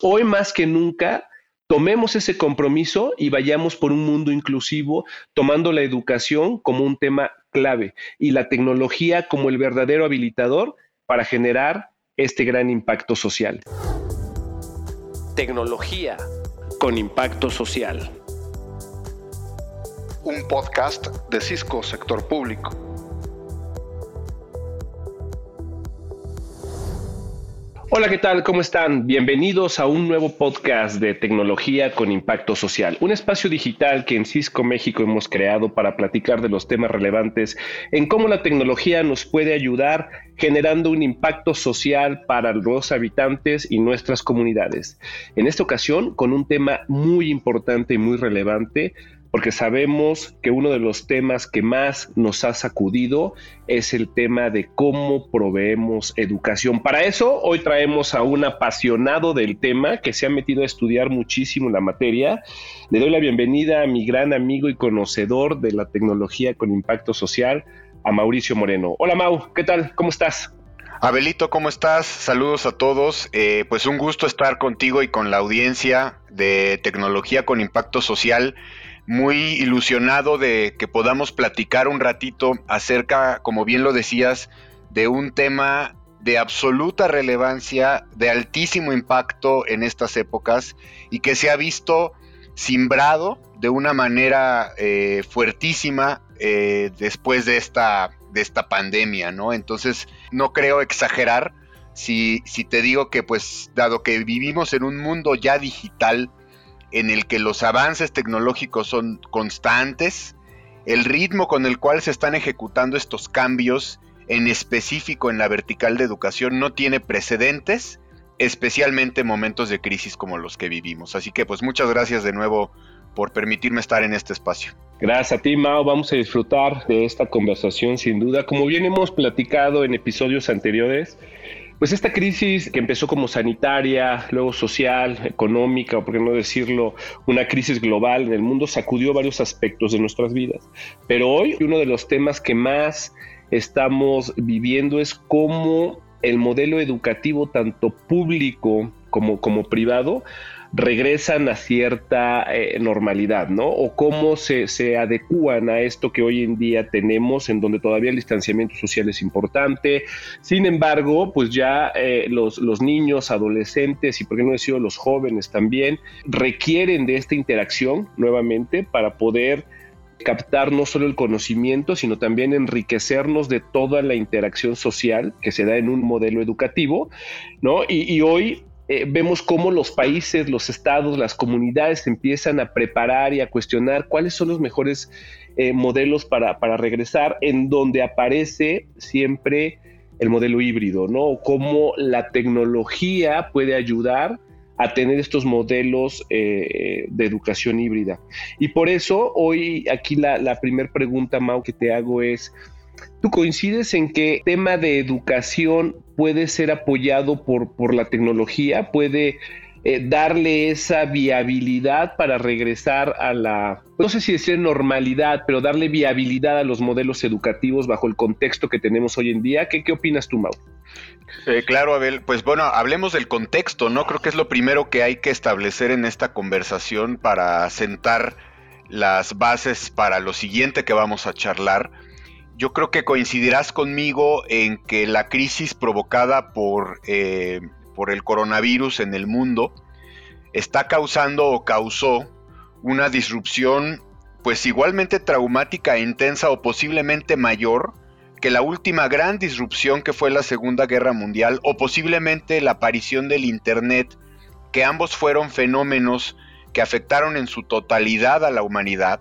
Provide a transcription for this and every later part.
Hoy más que nunca, tomemos ese compromiso y vayamos por un mundo inclusivo, tomando la educación como un tema clave y la tecnología como el verdadero habilitador para generar este gran impacto social. Tecnología con impacto social. Un podcast de Cisco Sector Público. Hola, ¿qué tal? ¿Cómo están? Bienvenidos a un nuevo podcast de tecnología con impacto social, un espacio digital que en Cisco México hemos creado para platicar de los temas relevantes en cómo la tecnología nos puede ayudar generando un impacto social para los habitantes y nuestras comunidades. En esta ocasión, con un tema muy importante y muy relevante, porque sabemos que uno de los temas que más nos ha sacudido es el tema de cómo proveemos educación. Para eso, hoy traemos a un apasionado del tema que se ha metido a estudiar muchísimo la materia. Le doy la bienvenida a mi gran amigo y conocedor de la tecnología con impacto social, a Mauricio Moreno. Hola Mau, ¿qué tal? ¿Cómo estás? Abelito, ¿cómo estás? Saludos a todos. Eh, pues un gusto estar contigo y con la audiencia de tecnología con impacto social muy ilusionado de que podamos platicar un ratito acerca, como bien lo decías, de un tema de absoluta relevancia, de altísimo impacto en estas épocas y que se ha visto simbrado de una manera eh, fuertísima eh, después de esta, de esta pandemia, ¿no? Entonces, no creo exagerar si, si te digo que, pues, dado que vivimos en un mundo ya digital, en el que los avances tecnológicos son constantes, el ritmo con el cual se están ejecutando estos cambios, en específico en la vertical de educación, no tiene precedentes, especialmente en momentos de crisis como los que vivimos. Así que pues muchas gracias de nuevo por permitirme estar en este espacio. Gracias a ti, Mao. Vamos a disfrutar de esta conversación sin duda. Como bien hemos platicado en episodios anteriores, pues esta crisis que empezó como sanitaria, luego social, económica, o por qué no decirlo, una crisis global en el mundo, sacudió varios aspectos de nuestras vidas. Pero hoy uno de los temas que más estamos viviendo es cómo el modelo educativo, tanto público como, como privado, regresan a cierta eh, normalidad, ¿no? O cómo se, se adecúan a esto que hoy en día tenemos, en donde todavía el distanciamiento social es importante. Sin embargo, pues ya eh, los, los niños, adolescentes y, por qué no decir, los jóvenes también, requieren de esta interacción nuevamente para poder captar no solo el conocimiento, sino también enriquecernos de toda la interacción social que se da en un modelo educativo, ¿no? Y hoy eh, vemos cómo los países, los estados, las comunidades empiezan a preparar y a cuestionar cuáles son los mejores eh, modelos para, para, regresar, en donde aparece siempre el modelo híbrido, ¿no? Cómo la tecnología puede ayudar a tener estos modelos eh, de educación híbrida. Y por eso hoy aquí la, la primera pregunta, Mau, que te hago es, ¿Tú coincides en que tema de educación puede ser apoyado por, por la tecnología? ¿Puede eh, darle esa viabilidad para regresar a la, no sé si decir normalidad, pero darle viabilidad a los modelos educativos bajo el contexto que tenemos hoy en día? ¿Qué, qué opinas tú, Mau? Eh, claro, Abel. Pues bueno, hablemos del contexto, ¿no? Creo que es lo primero que hay que establecer en esta conversación para sentar las bases para lo siguiente que vamos a charlar yo creo que coincidirás conmigo en que la crisis provocada por, eh, por el coronavirus en el mundo está causando o causó una disrupción pues igualmente traumática e intensa o posiblemente mayor que la última gran disrupción que fue la Segunda Guerra Mundial o posiblemente la aparición del Internet, que ambos fueron fenómenos que afectaron en su totalidad a la humanidad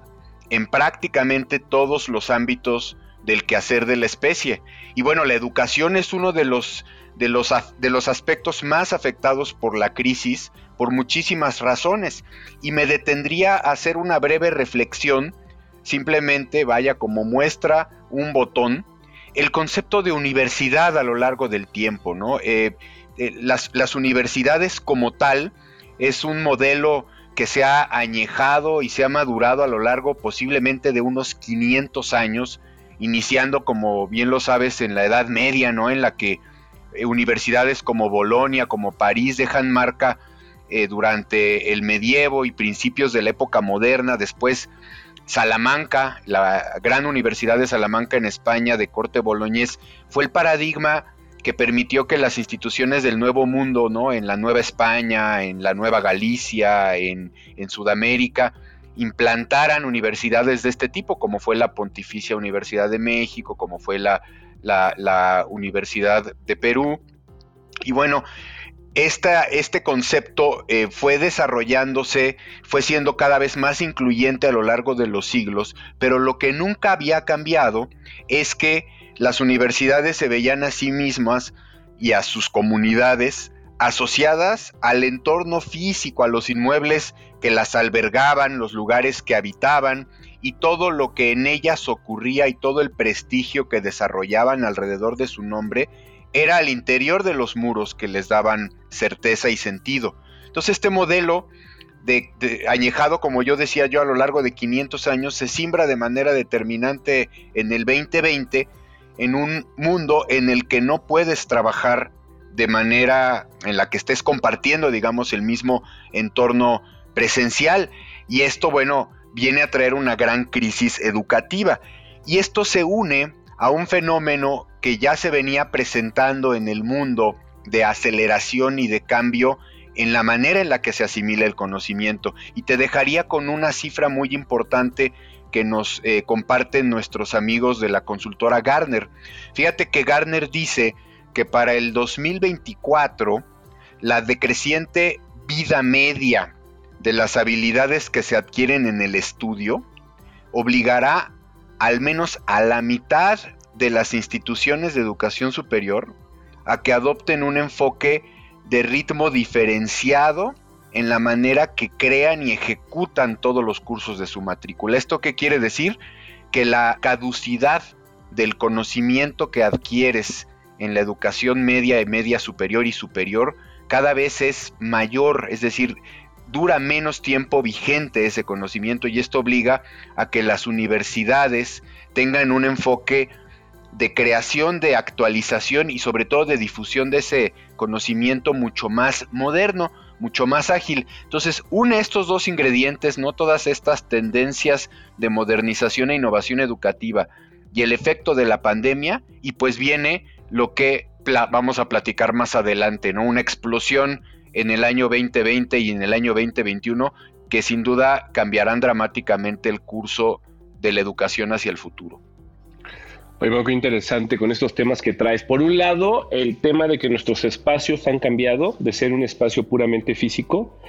en prácticamente todos los ámbitos del quehacer de la especie. Y bueno, la educación es uno de los, de los, de los aspectos más afectados por la crisis por muchísimas razones. Y me detendría a hacer una breve reflexión, simplemente vaya como muestra un botón, el concepto de universidad a lo largo del tiempo, ¿no? Eh, eh, las, las universidades como tal es un modelo que se ha añejado y se ha madurado a lo largo posiblemente de unos 500 años iniciando, como bien lo sabes, en la Edad Media, ¿no? En la que eh, universidades como Bolonia, como París, dejan marca eh, durante el medievo y principios de la época moderna, después Salamanca, la gran universidad de Salamanca en España de corte boloñés, fue el paradigma que permitió que las instituciones del Nuevo Mundo, ¿no? En la Nueva España, en la Nueva Galicia, en, Sudamérica, implantaran universidades de este tipo, como fue la Pontificia Universidad de México, como fue la, la, Universidad de Perú. Y bueno, este concepto eh, fue desarrollándose, fue siendo cada vez más incluyente a lo largo de los siglos, pero lo que nunca había cambiado es que las universidades se veían a sí mismas y a sus comunidades asociadas al entorno físico, a los inmuebles que las albergaban, los lugares que habitaban y todo lo que en ellas ocurría y todo el prestigio que desarrollaban alrededor de su nombre era al interior de los muros que les daban certeza y sentido. Entonces este modelo de, añejado, como yo decía yo, a lo largo de 500 años, se simbra de manera determinante en el 2020 en un mundo en el que no puedes trabajar de manera en la que estés compartiendo, digamos, el mismo entorno presencial. Y esto, bueno, viene a traer una gran crisis educativa. Y esto se une a un fenómeno que ya se venía presentando en el mundo de aceleración y de cambio en la manera en la que se asimila el conocimiento. Y te dejaría con una cifra muy importante que nos eh, comparten nuestros amigos de la consultora Garner. Fíjate que Garner dice que para el 2024 la decreciente vida media de las habilidades que se adquieren en el estudio obligará al menos a la mitad de las instituciones de educación superior a que adopten un enfoque de ritmo diferenciado en la manera que crean y ejecutan todos los cursos de su matrícula. ¿Esto qué quiere decir? Que la caducidad del conocimiento que adquieres en la educación media y media superior y superior cada vez es mayor, es decir, dura menos tiempo vigente ese conocimiento y esto obliga a que las universidades tengan un enfoque de creación, de actualización y sobre todo de difusión de ese conocimiento mucho más moderno mucho más ágil. Entonces, une estos dos ingredientes, no todas estas tendencias de modernización e innovación educativa y el efecto de la pandemia, y pues viene lo que vamos a platicar más adelante, ¿no? Una explosión en el año 2020 y en el año 2021 que sin duda cambiarán dramáticamente el curso de la educación hacia el futuro. Oye, qué interesante con estos temas que traes. Por un lado, el tema de que nuestros espacios han cambiado de ser un espacio puramente físico.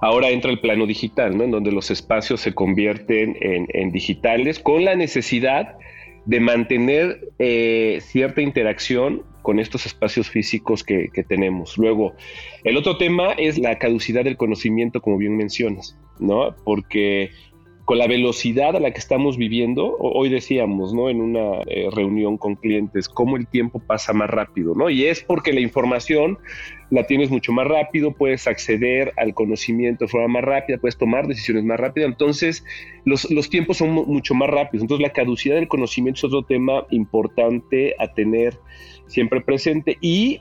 Ahora entra el plano digital, ¿no? En donde los espacios se convierten en, digitales con la necesidad de mantener eh, cierta interacción con estos espacios físicos que, que, tenemos. Luego, el otro tema es la caducidad del conocimiento, como bien mencionas, ¿no? Porque con la velocidad a la que estamos viviendo, hoy decíamos, ¿no? En una eh, reunión con clientes, cómo el tiempo pasa más rápido, ¿no? Y es porque la información la tienes mucho más rápido, puedes acceder al conocimiento de forma más rápida, puedes tomar decisiones más rápidas, entonces los, los tiempos son mucho más rápidos, entonces la caducidad del conocimiento es otro tema importante a tener siempre presente y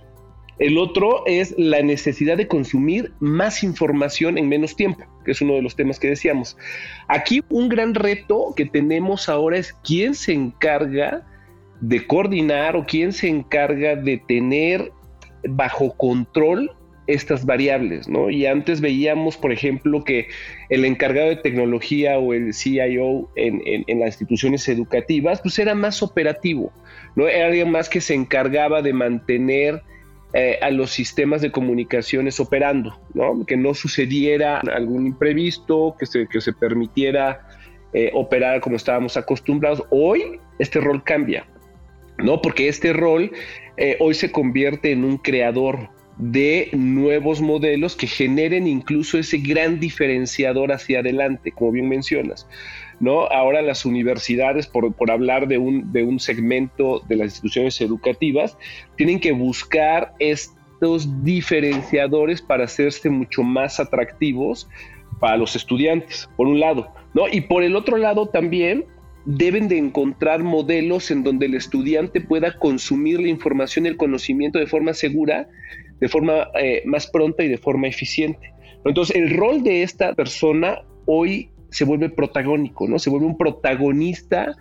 el otro es la necesidad de consumir más información en menos tiempo, que es uno de los temas que decíamos. Aquí un gran reto que tenemos ahora es quién se encarga de coordinar o quién se encarga de tener bajo control estas variables, ¿no? Y antes veíamos, por ejemplo, que el encargado de tecnología o el CIO en, en, las instituciones educativas, pues era más operativo, ¿no? Era alguien más que se encargaba de mantener eh, a los sistemas de comunicaciones operando, que no sucediera algún imprevisto, que se, que se permitiera eh, operar como estábamos acostumbrados. Hoy este rol cambia, ¿no? porque este rol eh, hoy se convierte en un creador de nuevos modelos que generen incluso ese gran diferenciador hacia adelante, como bien mencionas. ¿No? Ahora las universidades, por, hablar de un, de un segmento de las instituciones educativas, tienen que buscar estos diferenciadores para hacerse mucho más atractivos para los estudiantes, por un lado, ¿no? Y por el otro lado también deben de encontrar modelos en donde el estudiante pueda consumir la información y el conocimiento de forma segura de forma eh, más pronta y de forma eficiente. Entonces, el rol de esta persona hoy se vuelve protagónico, ¿no? Se vuelve un protagonista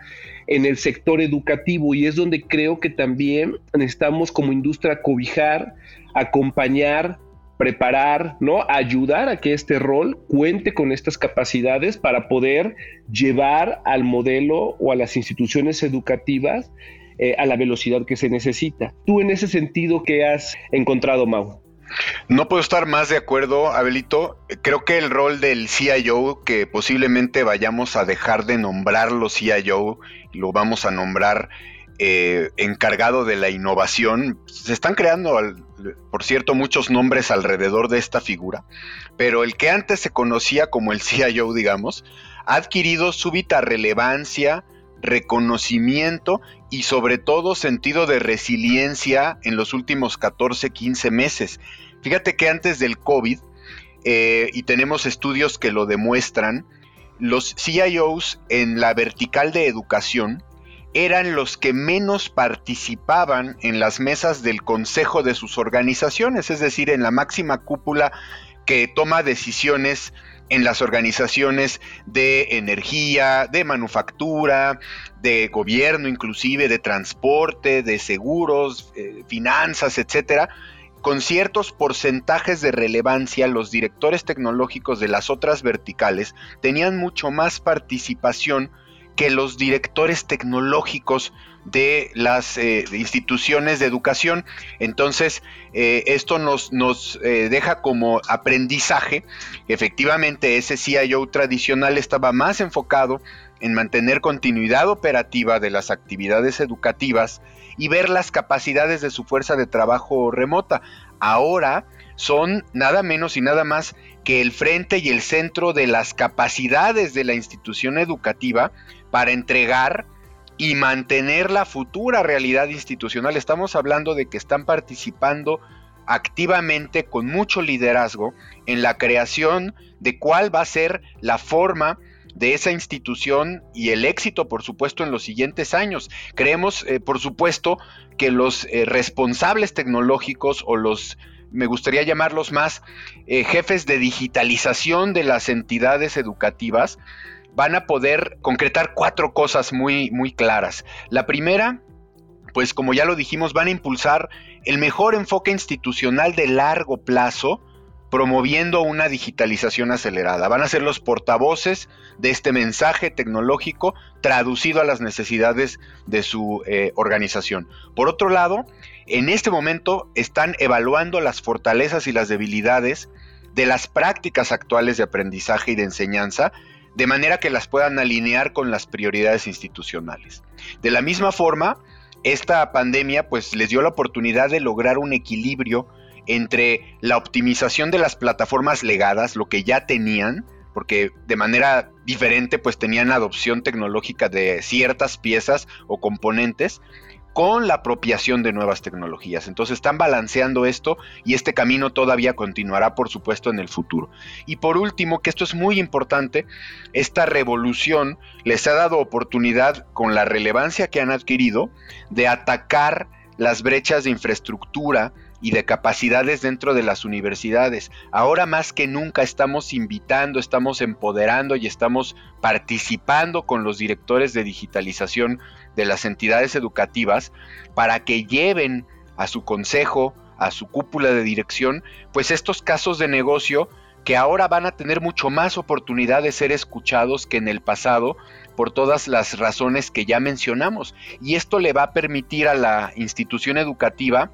en el sector educativo y es donde creo que también necesitamos como industria cobijar, acompañar, preparar, ¿no? Ayudar a que este rol cuente con estas capacidades para poder llevar al modelo o a las instituciones educativas eh, a la velocidad que se necesita. Tú en ese sentido, ¿qué has encontrado, Mau? No puedo estar más de acuerdo, Abelito. Creo que el rol del CIO, que posiblemente vayamos a dejar de nombrarlo CIO, lo vamos a nombrar eh, encargado de la innovación. Se están creando, por cierto, muchos nombres alrededor de esta figura, pero el que antes se conocía como el CIO, digamos, ha adquirido súbita relevancia, reconocimiento y sobre todo sentido de resiliencia en los últimos 14, 15 meses. Fíjate que antes del COVID, eh, y tenemos estudios que lo demuestran, los CIOs en la vertical de educación eran los que menos participaban en las mesas del consejo de sus organizaciones, es decir, en la máxima cúpula que toma decisiones en las organizaciones de energía, de manufactura, de gobierno inclusive, de transporte, de seguros, eh, finanzas, etcétera, con ciertos porcentajes de relevancia, los directores tecnológicos de las otras verticales tenían mucho más participación que los directores tecnológicos de las eh, instituciones de educación. Entonces, eh, esto nos, nos eh, deja como aprendizaje. Efectivamente, ese CIO tradicional estaba más enfocado en mantener continuidad operativa de las actividades educativas y ver las capacidades de su fuerza de trabajo remota. Ahora son nada menos y nada más que el frente y el centro de las capacidades de la institución educativa para entregar y mantener la futura realidad institucional. Estamos hablando de que están participando activamente con mucho liderazgo en la creación de cuál va a ser la forma de esa institución y el éxito, por supuesto, en los siguientes años. Creemos, eh, por supuesto, que los eh, responsables tecnológicos o los, me gustaría llamarlos más, eh, jefes de digitalización de las entidades educativas, van a poder concretar cuatro cosas muy, muy claras. La primera, pues como ya lo dijimos, van a impulsar el mejor enfoque institucional de largo plazo, promoviendo una digitalización acelerada. Van a ser los portavoces de este mensaje tecnológico traducido a las necesidades de su eh, organización. Por otro lado, en este momento están evaluando las fortalezas y las debilidades de las prácticas actuales de aprendizaje y de enseñanza de manera que las puedan alinear con las prioridades institucionales. De la misma forma, esta pandemia pues les dio la oportunidad de lograr un equilibrio entre la optimización de las plataformas legadas, lo que ya tenían, porque de manera diferente pues tenían adopción tecnológica de ciertas piezas o componentes, con la apropiación de nuevas tecnologías. Entonces están balanceando esto y este camino todavía continuará, por supuesto, en el futuro. Y por último, que esto es muy importante, esta revolución les ha dado oportunidad, con la relevancia que han adquirido, de atacar las brechas de infraestructura y de capacidades dentro de las universidades. Ahora más que nunca estamos invitando, estamos empoderando y estamos participando con los directores de digitalización de las entidades educativas para que lleven a su consejo, a su cúpula de dirección, pues estos casos de negocio que ahora van a tener mucho más oportunidad de ser escuchados que en el pasado por todas las razones que ya mencionamos. Y esto le va a permitir a la institución educativa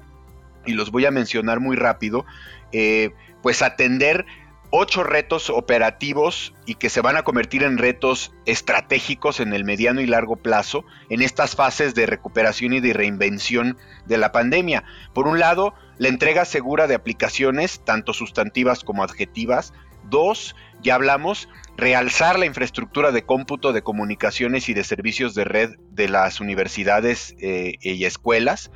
y los voy a mencionar muy rápido, eh, pues atender ocho retos operativos y que se van a convertir en retos estratégicos en el mediano y largo plazo en estas fases de recuperación y de reinvención de la pandemia. Por un lado, la entrega segura de aplicaciones, tanto sustantivas como adjetivas. Dos, ya hablamos, realzar la infraestructura de cómputo de comunicaciones y de servicios de red de las universidades eh, y escuelas.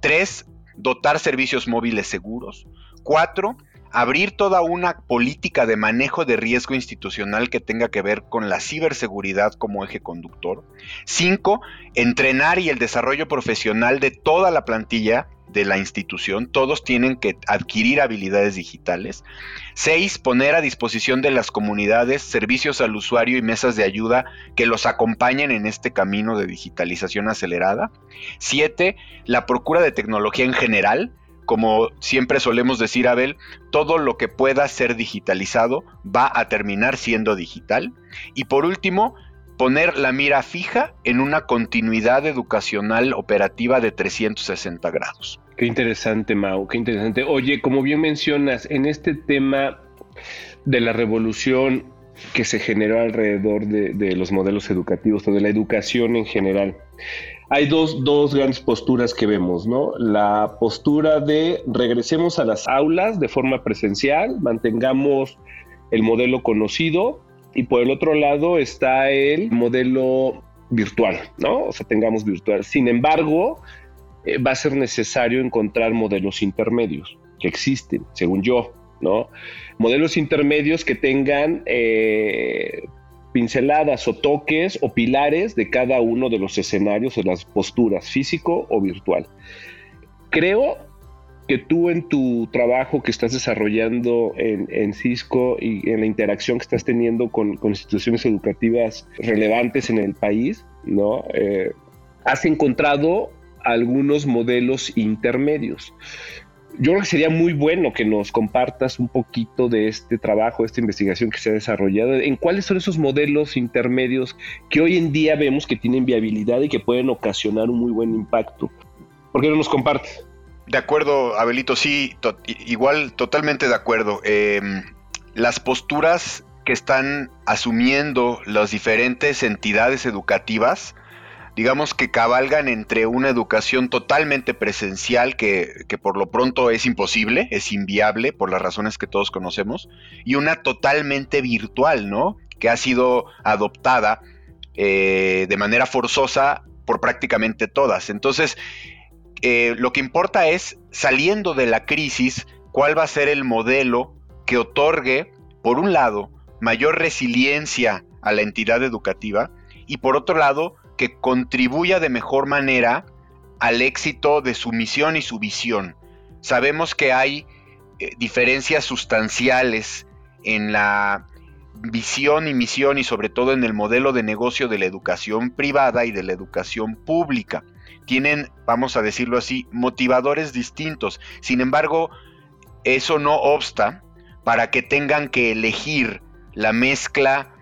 Tres, dotar servicios móviles seguros. Cuatro, abrir toda una política de manejo de riesgo institucional que tenga que ver con la ciberseguridad como eje conductor. Cinco, entrenar y el desarrollo profesional de toda la plantilla de la institución, todos tienen que adquirir habilidades digitales. Seis, poner a disposición de las comunidades servicios al usuario y mesas de ayuda que los acompañen en este camino de digitalización acelerada. Siete, la procura de tecnología en general, como siempre solemos decir, Abel, todo lo que pueda ser digitalizado va a terminar siendo digital. Y por último, poner la mira fija en una continuidad educacional operativa de 360 grados. Qué interesante, Mau, qué interesante. Oye, como bien mencionas, en este tema de la revolución que se generó alrededor de, los modelos educativos o de la educación en general, hay dos, dos, grandes posturas que vemos, ¿no? La postura de regresemos a las aulas de forma presencial, mantengamos el modelo conocido, y por el otro lado está el modelo virtual, ¿no? O sea, tengamos virtual. Sin embargo, eh, va a ser necesario encontrar modelos intermedios que existen, según yo, ¿no? Modelos intermedios que tengan eh, pinceladas o toques o pilares de cada uno de los escenarios o las posturas, físico o virtual. Creo que tú en tu trabajo que estás desarrollando en, Cisco y en la interacción que estás teniendo con, instituciones educativas relevantes en el país, ¿no? Eh, has encontrado algunos modelos intermedios. Yo creo que sería muy bueno que nos compartas un poquito de este trabajo, de esta investigación que se ha desarrollado, en cuáles son esos modelos intermedios que hoy en día vemos que tienen viabilidad y que pueden ocasionar un muy buen impacto. ¿Por qué no nos compartes? De acuerdo, Abelito, sí, igual totalmente de acuerdo. Em, las posturas que están asumiendo las diferentes entidades educativas, digamos que cabalgan entre una educación totalmente presencial, que, por lo pronto es imposible, es inviable por las razones que todos conocemos, y una totalmente virtual, ¿no? Que ha sido adoptada eh, de manera forzosa por prácticamente todas. Entonces, eh, lo que importa es, saliendo de la crisis, cuál va a ser el modelo que otorgue, por un lado, mayor resiliencia a la entidad educativa y por otro lado, que contribuya de mejor manera al éxito de su misión y su visión. Sabemos que hay eh, diferencias sustanciales en la visión y misión y sobre todo en el modelo de negocio de la educación privada y de la educación pública tienen, vamos a decirlo así, motivadores distintos. Sin embargo, eso no obsta para que tengan que elegir la mezcla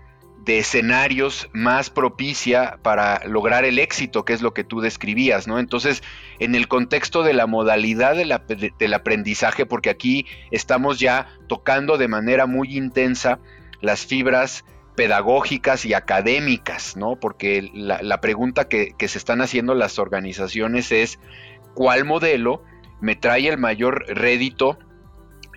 de escenarios más propicia para lograr el éxito, que es lo que tú describías, ¿no? Entonces, en el contexto de la modalidad del aprendizaje, porque aquí estamos ya tocando de manera muy intensa las fibras pedagógicas y académicas, ¿no? Porque la, pregunta que, se están haciendo las organizaciones es cuál modelo me trae el mayor rédito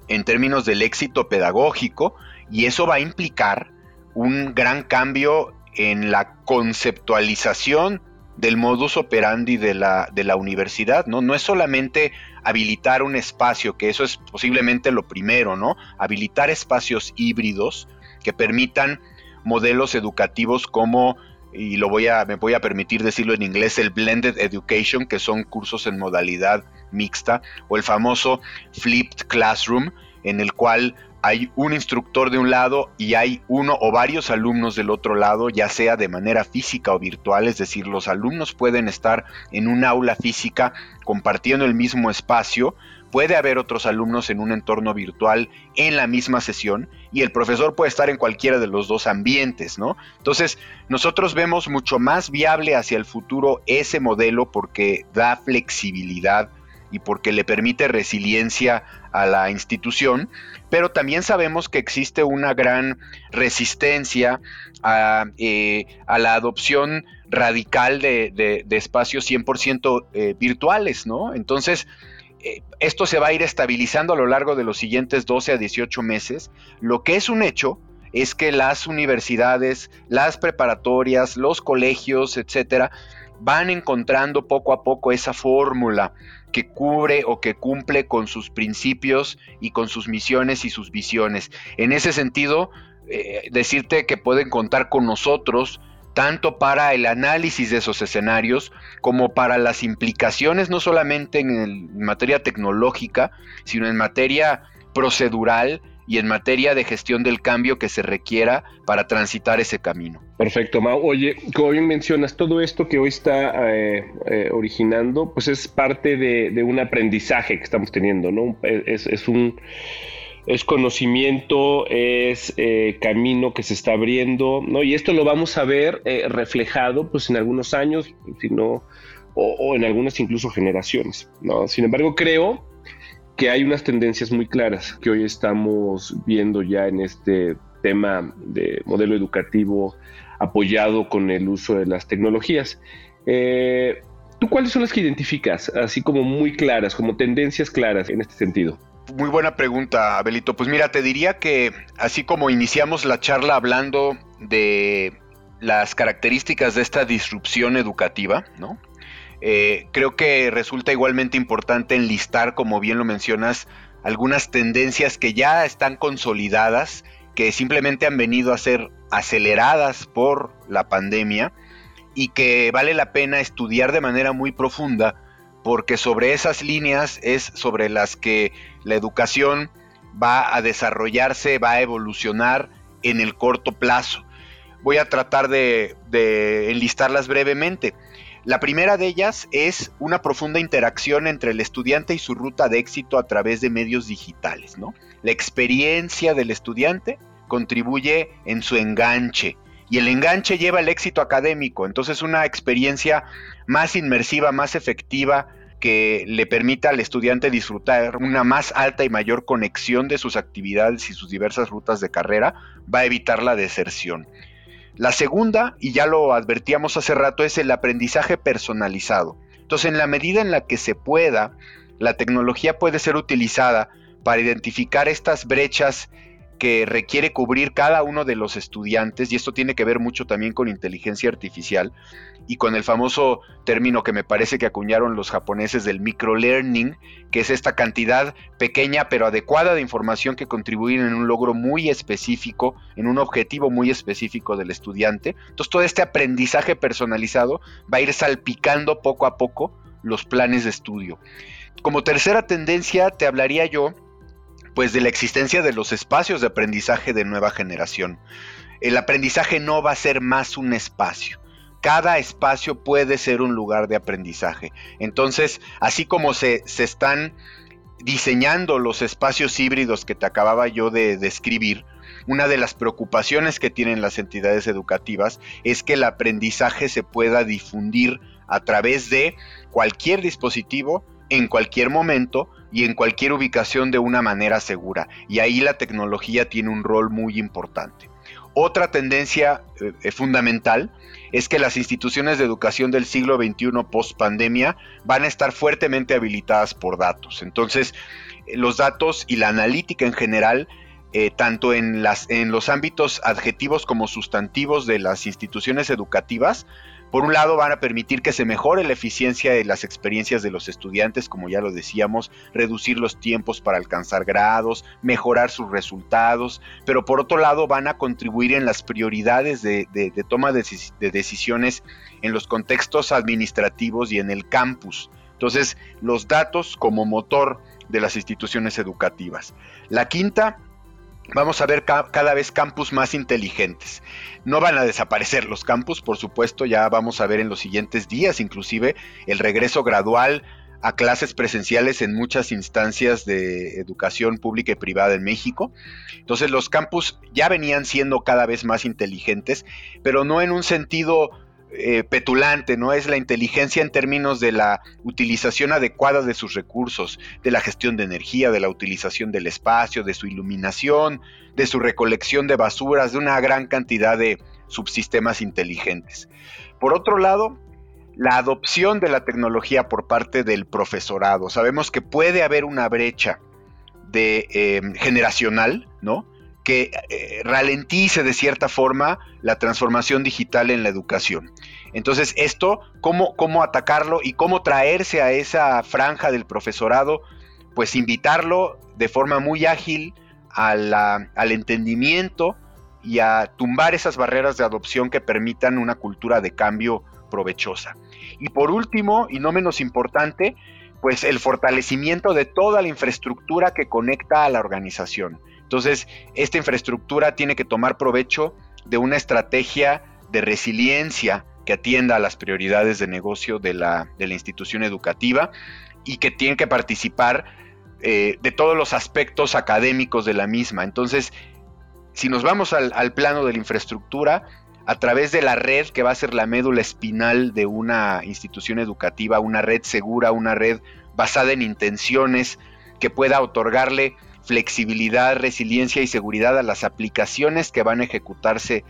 en términos del éxito pedagógico y eso va a implicar un gran cambio en la conceptualización del modus operandi de la, de la universidad, ¿no? No es solamente habilitar un espacio, que eso es posiblemente lo primero, ¿no? Habilitar espacios híbridos que permitan modelos educativos como y lo voy a me voy a permitir decirlo en inglés el blended education que son cursos en modalidad mixta o el famoso flipped classroom en el cual hay un instructor de un lado y hay uno o varios alumnos del otro lado, ya sea de manera física o virtual, es decir, los alumnos pueden estar en un aula física compartiendo el mismo espacio, puede haber otros alumnos en un entorno virtual en la misma sesión y el profesor puede estar en cualquiera de los dos ambientes, ¿no? Entonces, nosotros vemos mucho más viable hacia el futuro ese modelo porque da flexibilidad y porque le permite resiliencia a la institución, pero también sabemos que existe una gran resistencia a, eh, la adopción radical de, espacios 100% eh, virtuales, ¿no? Entonces, eh, esto se va a ir estabilizando a lo largo de los siguientes 12 a 18 meses. Lo que es un hecho es que las universidades, las preparatorias, los colegios, etcétera, van encontrando poco a poco esa fórmula que cubre o que cumple con sus principios y con sus misiones y sus visiones. En ese sentido, eh, decirte que pueden contar con nosotros tanto para el análisis de esos escenarios como para las implicaciones no solamente en, materia tecnológica, sino en materia procedural y en materia de gestión del cambio que se requiera para transitar ese camino. Perfecto, Mau. Oye, como bien mencionas, todo esto que hoy está eh, eh, originando, pues es parte de, un aprendizaje que estamos teniendo, ¿no? Es, un es conocimiento, es eh, camino que se está abriendo, ¿no? Y esto lo vamos a ver reflejado, pues, en algunos años, o, o, en algunas incluso generaciones, ¿no? Sin embargo, creo que hay unas tendencias muy claras que hoy estamos viendo ya en este tema de modelo educativo apoyado con el uso de las tecnologías. Eh, ¿Tú cuáles son las que identificas, así como muy claras, como tendencias claras en este sentido? Muy buena pregunta, Abelito. Pues mira, te diría que así como iniciamos la charla hablando de las características de esta disrupción educativa, ¿no? Eh, creo que resulta igualmente importante enlistar, como bien lo mencionas, algunas tendencias que ya están consolidadas, que simplemente han venido a ser aceleradas por la pandemia y que vale la pena estudiar de manera muy profunda porque sobre esas líneas es sobre las que la educación va a desarrollarse, va a evolucionar en el corto plazo. Voy a tratar de, enlistarlas brevemente. La primera de ellas es una profunda interacción entre el estudiante y su ruta de éxito a través de medios digitales, ¿no? La experiencia del estudiante contribuye en su enganche y el enganche lleva al éxito académico, entonces una experiencia más inmersiva, más efectiva que le permita al estudiante disfrutar una más alta y mayor conexión de sus actividades y sus diversas rutas de carrera va a evitar la deserción. La segunda, y ya lo advertíamos hace rato, es el aprendizaje personalizado. Entonces, en la medida en la que se pueda, la tecnología puede ser utilizada para identificar estas brechas que requiere cubrir cada uno de los estudiantes, y esto tiene que ver mucho también con inteligencia artificial y con el famoso término que me parece que acuñaron los japoneses del microlearning, que es esta cantidad pequeña pero adecuada de información que contribuye en un logro muy específico, en un objetivo muy específico del estudiante. Entonces todo este aprendizaje personalizado va a ir salpicando poco a poco los planes de estudio. Como tercera tendencia te hablaría yo pues de la existencia de los espacios de aprendizaje de nueva generación. El aprendizaje no va a ser más un espacio. Cada espacio puede ser un lugar de aprendizaje. Entonces, así como se, se están diseñando los espacios híbridos que te acababa yo de describir, una de las preocupaciones que tienen las entidades educativas es que el aprendizaje se pueda difundir a través de cualquier dispositivo en cualquier momento y en cualquier ubicación de una manera segura. Y ahí la tecnología tiene un rol muy importante. Otra tendencia eh, fundamental es que las instituciones de educación del siglo XXI post pandemia van a estar fuertemente habilitadas por datos. Entonces, eh, los datos y la analítica en general, eh, tanto en, las, en los ámbitos adjetivos como sustantivos de las instituciones educativas, por un lado, van a permitir que se mejore la eficiencia de las experiencias de los estudiantes, como ya lo decíamos, reducir los tiempos para alcanzar grados, mejorar sus resultados, pero por otro lado van a contribuir en las prioridades de, toma de, de decisiones en los contextos administrativos y en el campus. Entonces, los datos como motor de las instituciones educativas. La quinta vamos a ver cada vez campus más inteligentes. No van a desaparecer los campus, por supuesto, ya vamos a ver en los siguientes días inclusive el regreso gradual a clases presenciales en muchas instancias de educación pública y privada en México. Entonces los campus ya venían siendo cada vez más inteligentes, pero no en un sentido eh, petulante, ¿no? Es la inteligencia en términos de la utilización adecuada de sus recursos, de la gestión de energía, de la utilización del espacio, de su iluminación, de su recolección de basuras, de una gran cantidad de subsistemas inteligentes. Por otro lado, la adopción de la tecnología por parte del profesorado. Sabemos que puede haber una brecha de, eh, generacional, ¿no? Que eh, ralentice de cierta forma la transformación digital en la educación. Entonces, esto, ¿cómo, cómo atacarlo y cómo traerse a esa franja del profesorado? Pues invitarlo de forma muy ágil al entendimiento y a tumbar esas barreras de adopción que permitan una cultura de cambio provechosa. Y por último, y no menos importante, pues el fortalecimiento de toda la infraestructura que conecta a la organización. Entonces, esta infraestructura tiene que tomar provecho de una estrategia de resiliencia que atienda a las prioridades de negocio de la, institución educativa y que tiene que participar eh, de todos los aspectos académicos de la misma. Entonces, si nos vamos al, plano de la infraestructura, a través de la red que va a ser la médula espinal de una institución educativa, una red segura, una red basada en intenciones que pueda otorgarle flexibilidad, resiliencia y seguridad a las aplicaciones que van a ejecutarse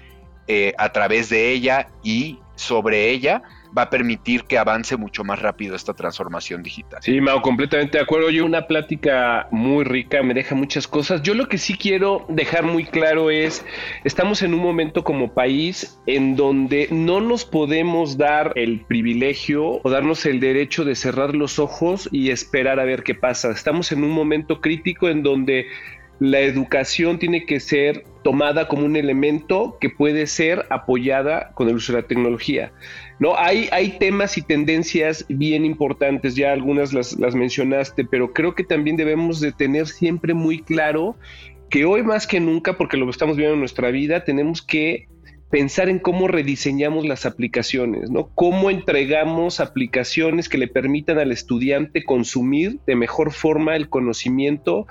eh, a través de ella y sobre ella va a permitir que avance mucho más rápido esta transformación digital. Sí, Mao, completamente de acuerdo. Yo una plática muy rica, me deja muchas cosas. Yo lo que sí quiero dejar muy claro es, estamos en un momento como país en donde no nos podemos dar el privilegio o darnos el derecho de cerrar los ojos y esperar a ver qué pasa. Estamos en un momento crítico en donde la educación tiene que ser tomada como un elemento que puede ser apoyada con el uso de la tecnología. ¿No? Hay, hay temas y tendencias bien importantes, ya algunas las, las mencionaste, pero creo que también debemos de tener siempre muy claro que hoy más que nunca, porque lo estamos viendo en nuestra vida, tenemos que pensar en cómo rediseñamos las aplicaciones, ¿no? Cómo entregamos aplicaciones que le permitan al estudiante consumir de mejor forma el conocimiento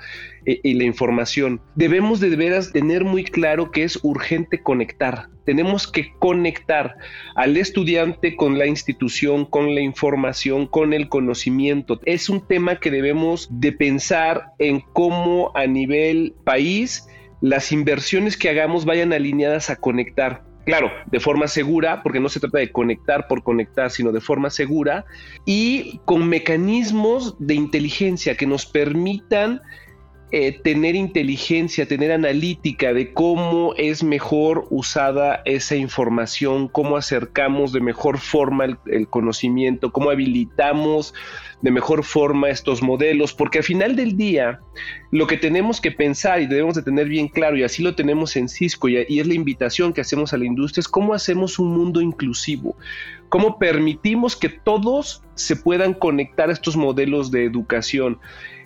eh, y la información. Debemos de veras tener muy claro que es urgente conectar. Tenemos que conectar al estudiante con la institución, con la información, con el conocimiento. Es un tema que debemos de pensar en cómo a nivel país las inversiones que hagamos vayan alineadas a conectar. Claro, de forma segura, porque no se trata de conectar por conectar, sino de forma segura y con mecanismos de inteligencia que nos permitan eh, tener inteligencia, tener analítica de cómo es mejor usada esa información, cómo acercamos de mejor forma el, conocimiento, cómo habilitamos de mejor forma estos modelos, porque al final del día lo que tenemos que pensar y debemos de tener bien claro, y así lo tenemos en Cisco, y, y es la invitación que hacemos a la industria, es cómo hacemos un mundo inclusivo, cómo permitimos que todos se puedan conectar a estos modelos de educación.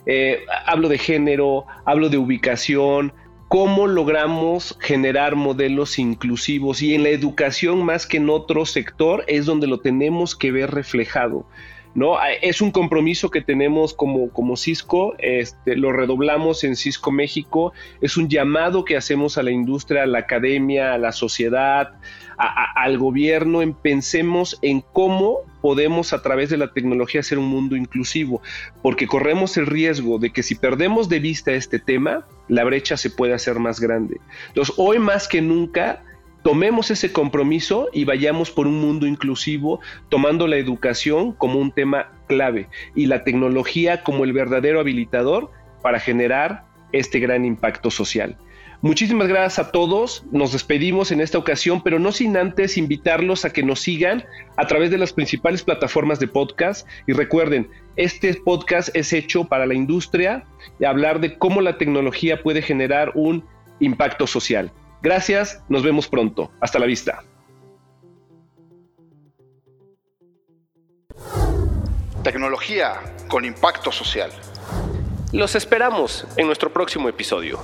Eh, hablo de género, hablo de ubicación, cómo logramos generar modelos inclusivos y en la educación más que en otro sector es donde lo tenemos que ver reflejado. ¿no? Ah, es un compromiso que tenemos como, como Cisco, este, lo redoblamos en Cisco México, es un llamado que hacemos a la industria, a la academia, a la sociedad, al gobierno, en pensemos en cómo podemos a través de la tecnología hacer un mundo inclusivo, porque corremos el riesgo de que si perdemos de vista este tema, la brecha se puede hacer más grande. Entonces, hoy más que nunca tomemos ese compromiso y vayamos por un mundo inclusivo, tomando la educación como un tema clave y la tecnología como el verdadero habilitador para generar este gran impacto social. Muchísimas gracias a todos. Nos despedimos en esta ocasión, pero no sin antes invitarlos a que nos sigan a través de las principales plataformas de podcast. Y recuerden, este podcast es hecho para la industria y hablar de cómo la tecnología puede generar un impacto social. Gracias, nos vemos pronto. Hasta la vista. Tecnología con impacto social. Los esperamos en nuestro próximo episodio.